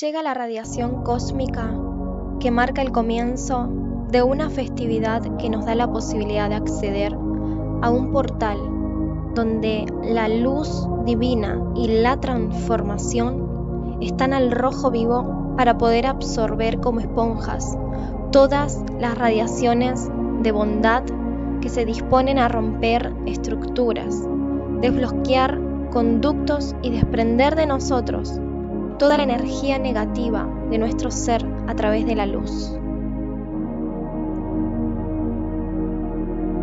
llega la radiación cósmica que marca el comienzo de una festividad que nos da la posibilidad de acceder a un portal donde la luz divina y la transformación están al rojo vivo para poder absorber como esponjas todas las radiaciones de bondad que se disponen a romper estructuras, desbloquear conductos y desprender de nosotros toda la energía negativa de nuestro ser a través de la luz.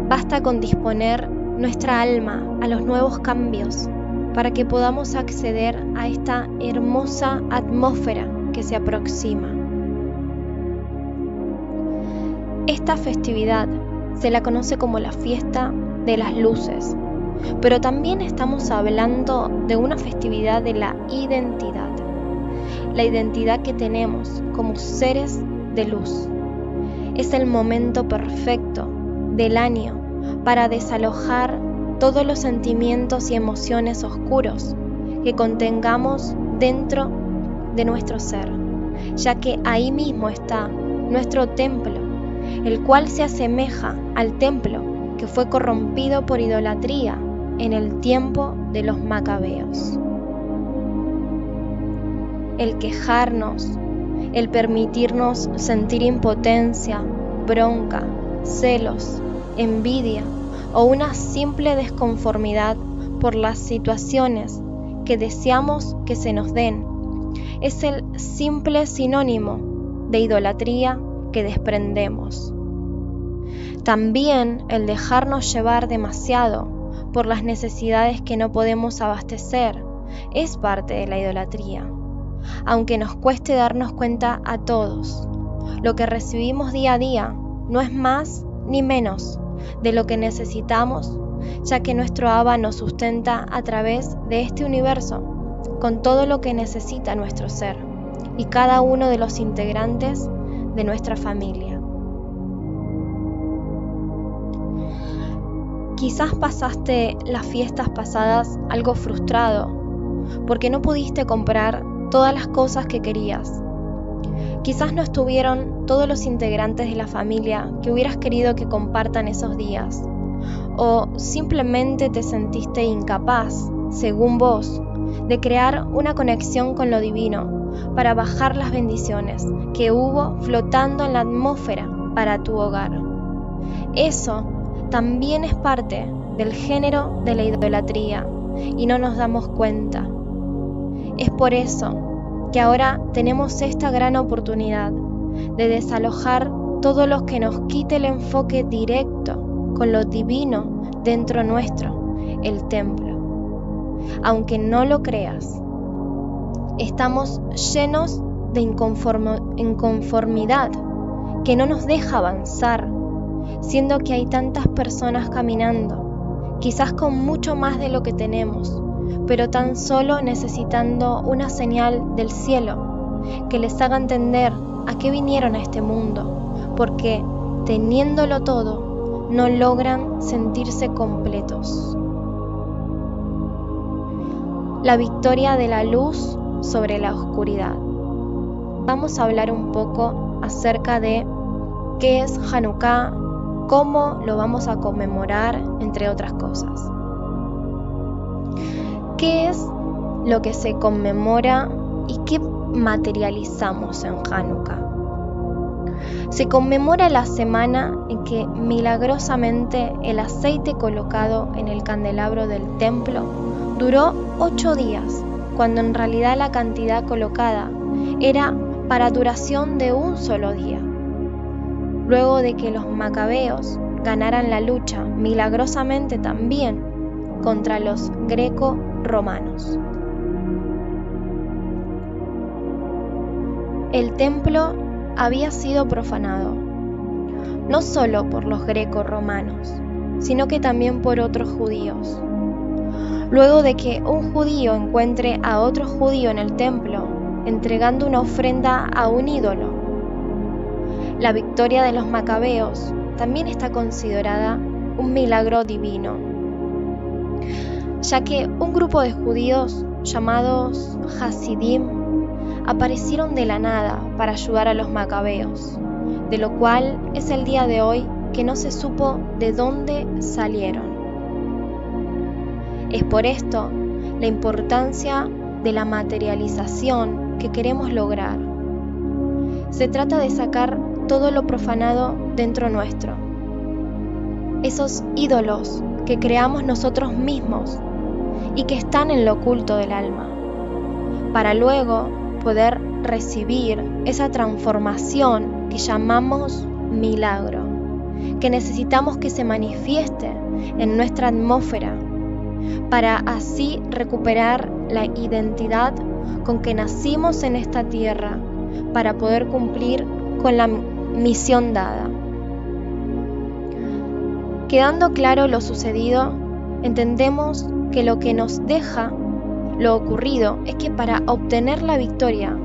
Basta con disponer nuestra alma a los nuevos cambios para que podamos acceder a esta hermosa atmósfera que se aproxima. Esta festividad se la conoce como la fiesta de las luces, pero también estamos hablando de una festividad de la identidad la identidad que tenemos como seres de luz. Es el momento perfecto del año para desalojar todos los sentimientos y emociones oscuros que contengamos dentro de nuestro ser, ya que ahí mismo está nuestro templo, el cual se asemeja al templo que fue corrompido por idolatría en el tiempo de los macabeos el quejarnos, el permitirnos sentir impotencia, bronca, celos, envidia o una simple desconformidad por las situaciones que deseamos que se nos den, es el simple sinónimo de idolatría que desprendemos. También el dejarnos llevar demasiado por las necesidades que no podemos abastecer es parte de la idolatría aunque nos cueste darnos cuenta a todos. Lo que recibimos día a día no es más ni menos de lo que necesitamos, ya que nuestro Abba nos sustenta a través de este universo con todo lo que necesita nuestro ser y cada uno de los integrantes de nuestra familia. Quizás pasaste las fiestas pasadas algo frustrado porque no pudiste comprar todas las cosas que querías. Quizás no estuvieron todos los integrantes de la familia que hubieras querido que compartan esos días. O simplemente te sentiste incapaz, según vos, de crear una conexión con lo divino para bajar las bendiciones que hubo flotando en la atmósfera para tu hogar. Eso también es parte del género de la idolatría y no nos damos cuenta. Es por eso que ahora tenemos esta gran oportunidad de desalojar todo lo que nos quite el enfoque directo con lo divino dentro nuestro, el templo. Aunque no lo creas, estamos llenos de inconformidad que no nos deja avanzar, siendo que hay tantas personas caminando, quizás con mucho más de lo que tenemos, pero tan solo necesitando una señal del cielo que les haga entender a qué vinieron a este mundo, porque teniéndolo todo, no logran sentirse completos. La victoria de la luz sobre la oscuridad. Vamos a hablar un poco acerca de qué es Hanukkah, cómo lo vamos a conmemorar, entre otras cosas. ¿Qué es lo que se conmemora y qué materializamos en Hanukkah? Se conmemora la semana en que milagrosamente el aceite colocado en el candelabro del templo duró ocho días, cuando en realidad la cantidad colocada era para duración de un solo día. Luego de que los macabeos ganaran la lucha milagrosamente también contra los greco-romanos. El templo había sido profanado, no solo por los greco-romanos, sino que también por otros judíos. Luego de que un judío encuentre a otro judío en el templo entregando una ofrenda a un ídolo, la victoria de los macabeos también está considerada un milagro divino ya que un grupo de judíos llamados Hasidim aparecieron de la nada para ayudar a los macabeos, de lo cual es el día de hoy que no se supo de dónde salieron. Es por esto la importancia de la materialización que queremos lograr. Se trata de sacar todo lo profanado dentro nuestro. Esos ídolos que creamos nosotros mismos y que están en lo oculto del alma, para luego poder recibir esa transformación que llamamos milagro, que necesitamos que se manifieste en nuestra atmósfera, para así recuperar la identidad con que nacimos en esta tierra, para poder cumplir con la misión dada. Quedando claro lo sucedido, entendemos que lo que nos deja lo ocurrido es que para obtener la victoria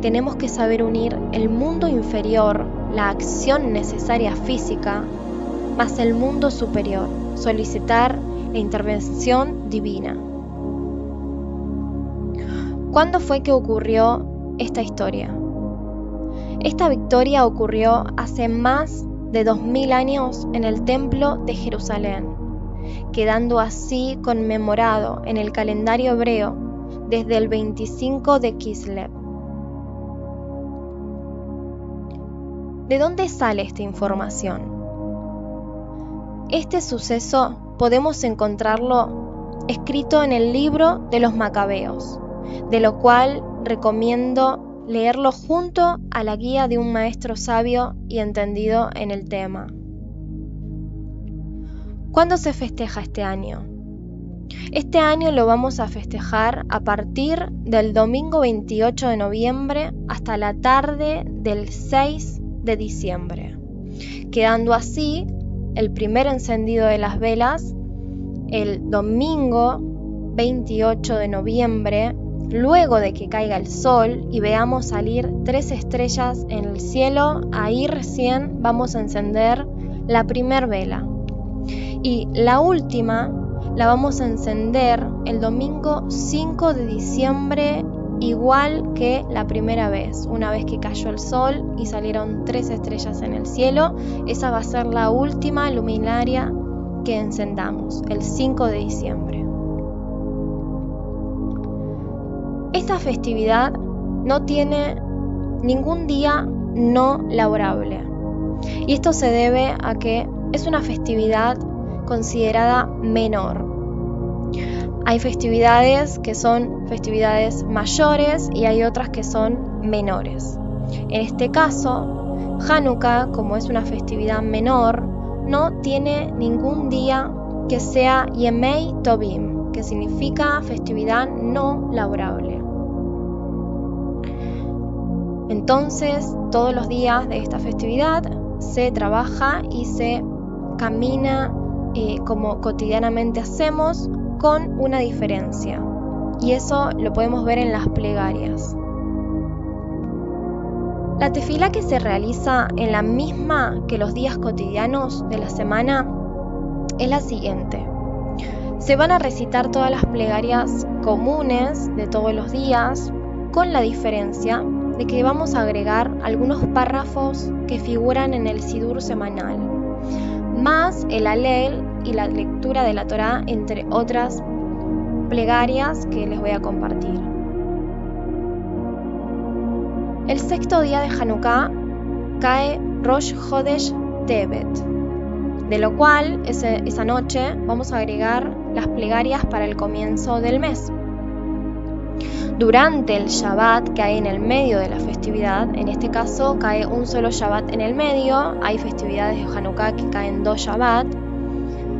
tenemos que saber unir el mundo inferior, la acción necesaria física, más el mundo superior, solicitar la intervención divina. ¿Cuándo fue que ocurrió esta historia? Esta victoria ocurrió hace más de 2000 años en el Templo de Jerusalén, quedando así conmemorado en el calendario hebreo desde el 25 de Kislev. ¿De dónde sale esta información? Este suceso podemos encontrarlo escrito en el libro de los Macabeos, de lo cual recomiendo leerlo junto a la guía de un maestro sabio y entendido en el tema. ¿Cuándo se festeja este año? Este año lo vamos a festejar a partir del domingo 28 de noviembre hasta la tarde del 6 de diciembre, quedando así el primer encendido de las velas el domingo 28 de noviembre Luego de que caiga el sol y veamos salir tres estrellas en el cielo, ahí recién vamos a encender la primer vela. Y la última la vamos a encender el domingo 5 de diciembre igual que la primera vez, una vez que cayó el sol y salieron tres estrellas en el cielo, esa va a ser la última luminaria que encendamos, el 5 de diciembre. Esta festividad no tiene ningún día no laborable. Y esto se debe a que es una festividad considerada menor. Hay festividades que son festividades mayores y hay otras que son menores. En este caso, Hanukkah, como es una festividad menor, no tiene ningún día que sea Yemei Tobim, que significa festividad no laborable. Entonces, todos los días de esta festividad se trabaja y se camina eh, como cotidianamente hacemos con una diferencia. Y eso lo podemos ver en las plegarias. La tefila que se realiza en la misma que los días cotidianos de la semana es la siguiente. Se van a recitar todas las plegarias comunes de todos los días, con la diferencia de que vamos a agregar algunos párrafos que figuran en el Sidur semanal, más el alel y la lectura de la Torá, entre otras plegarias que les voy a compartir. El sexto día de Hanukkah cae Rosh Hodesh Tebet, de lo cual esa noche vamos a agregar las plegarias para el comienzo del mes. Durante el Shabbat que hay en el medio de la festividad, en este caso cae un solo Shabbat en el medio, hay festividades de Hanukkah que caen dos Shabbat.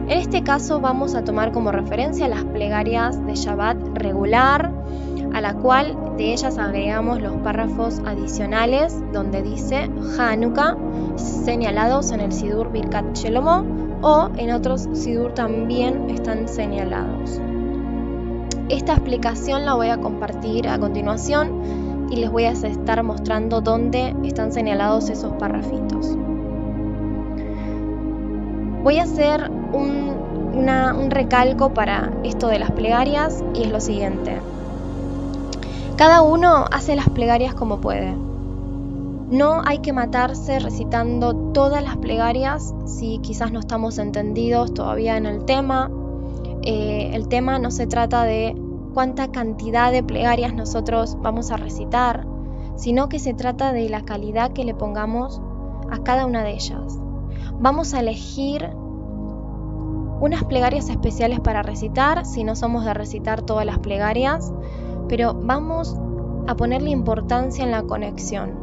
En este caso vamos a tomar como referencia las plegarias de Shabbat regular, a la cual de ellas agregamos los párrafos adicionales donde dice Hanukkah, señalados en el Sidur Birkat Shelomo, o en otros Sidur también están señalados. Esta explicación la voy a compartir a continuación y les voy a estar mostrando dónde están señalados esos parrafitos. Voy a hacer un, un recalco para esto de las plegarias y es lo siguiente. Cada uno hace las plegarias como puede. No hay que matarse recitando todas las plegarias si quizás no estamos entendidos todavía en el tema. Eh, el tema no se trata de cuánta cantidad de plegarias nosotros vamos a recitar, sino que se trata de la calidad que le pongamos a cada una de ellas. Vamos a elegir unas plegarias especiales para recitar, si no somos de recitar todas las plegarias, pero vamos a ponerle importancia en la conexión,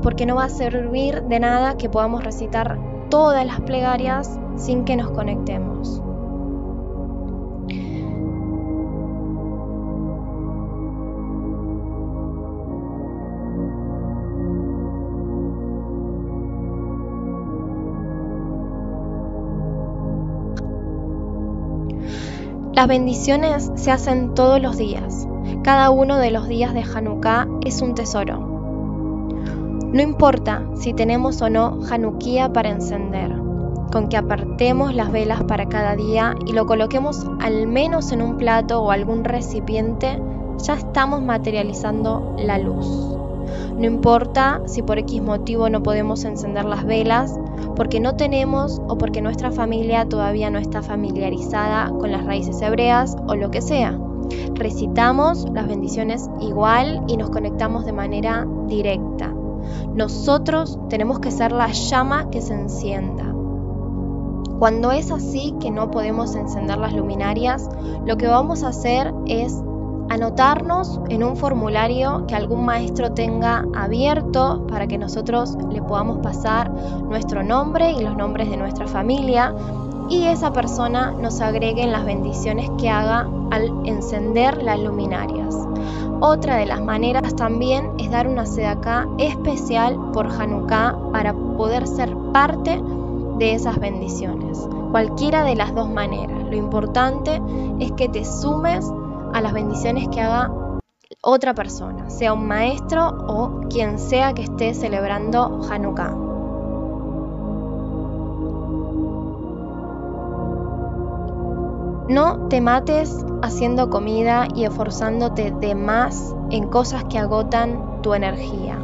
porque no va a servir de nada que podamos recitar todas las plegarias sin que nos conectemos. Las bendiciones se hacen todos los días. Cada uno de los días de Hanukkah es un tesoro. No importa si tenemos o no Hanukkah para encender, con que apartemos las velas para cada día y lo coloquemos al menos en un plato o algún recipiente, ya estamos materializando la luz. No importa si por X motivo no podemos encender las velas, porque no tenemos o porque nuestra familia todavía no está familiarizada con las raíces hebreas o lo que sea. Recitamos las bendiciones igual y nos conectamos de manera directa. Nosotros tenemos que ser la llama que se encienda. Cuando es así que no podemos encender las luminarias, lo que vamos a hacer es anotarnos en un formulario que algún maestro tenga abierto para que nosotros le podamos pasar nuestro nombre y los nombres de nuestra familia y esa persona nos agregue en las bendiciones que haga al encender las luminarias. Otra de las maneras también es dar una acá especial por Hanukkah para poder ser parte de esas bendiciones. Cualquiera de las dos maneras. Lo importante es que te sumes a las bendiciones que haga otra persona, sea un maestro o quien sea que esté celebrando Hanukkah. No te mates haciendo comida y esforzándote de más en cosas que agotan tu energía.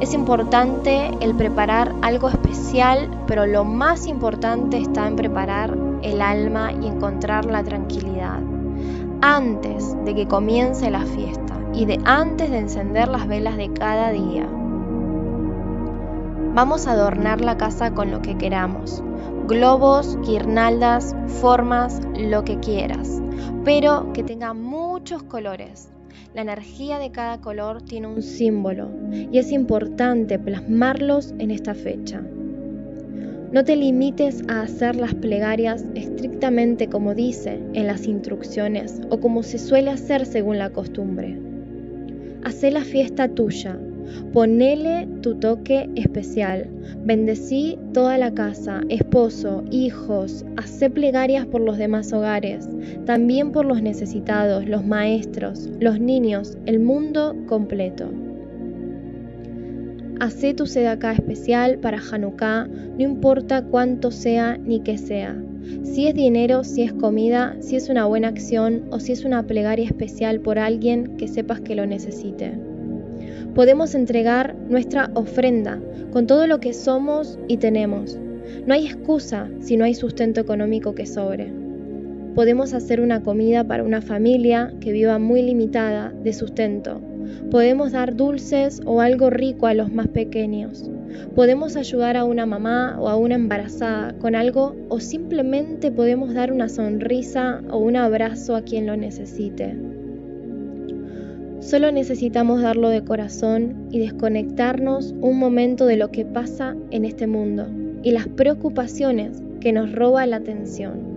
Es importante el preparar algo especial, pero lo más importante está en preparar el alma y encontrar la tranquilidad antes de que comience la fiesta y de antes de encender las velas de cada día. Vamos a adornar la casa con lo que queramos, globos, guirnaldas, formas, lo que quieras, pero que tenga muchos colores. La energía de cada color tiene un símbolo y es importante plasmarlos en esta fecha. No te limites a hacer las plegarias estrictamente como dice en las instrucciones o como se suele hacer según la costumbre. Hacé la fiesta tuya, ponele tu toque especial, bendecí toda la casa, esposo, hijos, hacé plegarias por los demás hogares, también por los necesitados, los maestros, los niños, el mundo completo. Hacé tu sedacá especial para Hanukkah, no importa cuánto sea ni qué sea. Si es dinero, si es comida, si es una buena acción o si es una plegaria especial por alguien que sepas que lo necesite. Podemos entregar nuestra ofrenda con todo lo que somos y tenemos. No hay excusa si no hay sustento económico que sobre. Podemos hacer una comida para una familia que viva muy limitada de sustento Podemos dar dulces o algo rico a los más pequeños. Podemos ayudar a una mamá o a una embarazada con algo o simplemente podemos dar una sonrisa o un abrazo a quien lo necesite. Solo necesitamos darlo de corazón y desconectarnos un momento de lo que pasa en este mundo y las preocupaciones que nos roba la atención.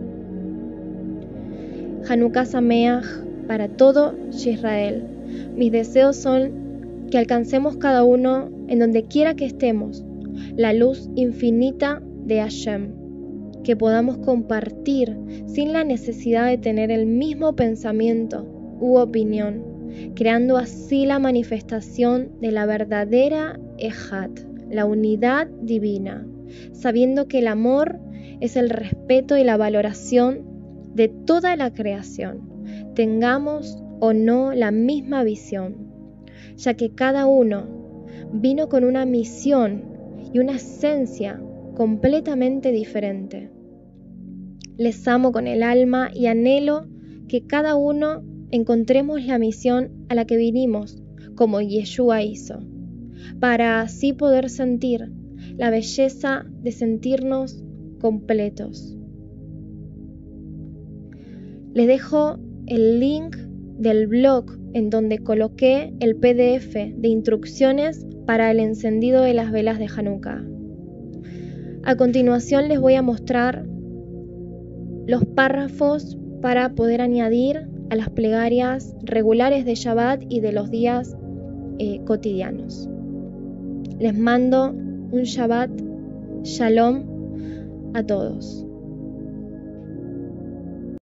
Hanukkah Sameach para todo Israel. Mis deseos son que alcancemos cada uno en donde quiera que estemos la luz infinita de Hashem, que podamos compartir sin la necesidad de tener el mismo pensamiento u opinión, creando así la manifestación de la verdadera Ejat, la unidad divina, sabiendo que el amor es el respeto y la valoración de toda la creación. Tengamos o no la misma visión, ya que cada uno vino con una misión y una esencia completamente diferente. Les amo con el alma y anhelo que cada uno encontremos la misión a la que vinimos, como Yeshua hizo, para así poder sentir la belleza de sentirnos completos. Les dejo el link del blog en donde coloqué el PDF de instrucciones para el encendido de las velas de Hanukkah. A continuación les voy a mostrar los párrafos para poder añadir a las plegarias regulares de Shabbat y de los días eh, cotidianos. Les mando un Shabbat Shalom a todos.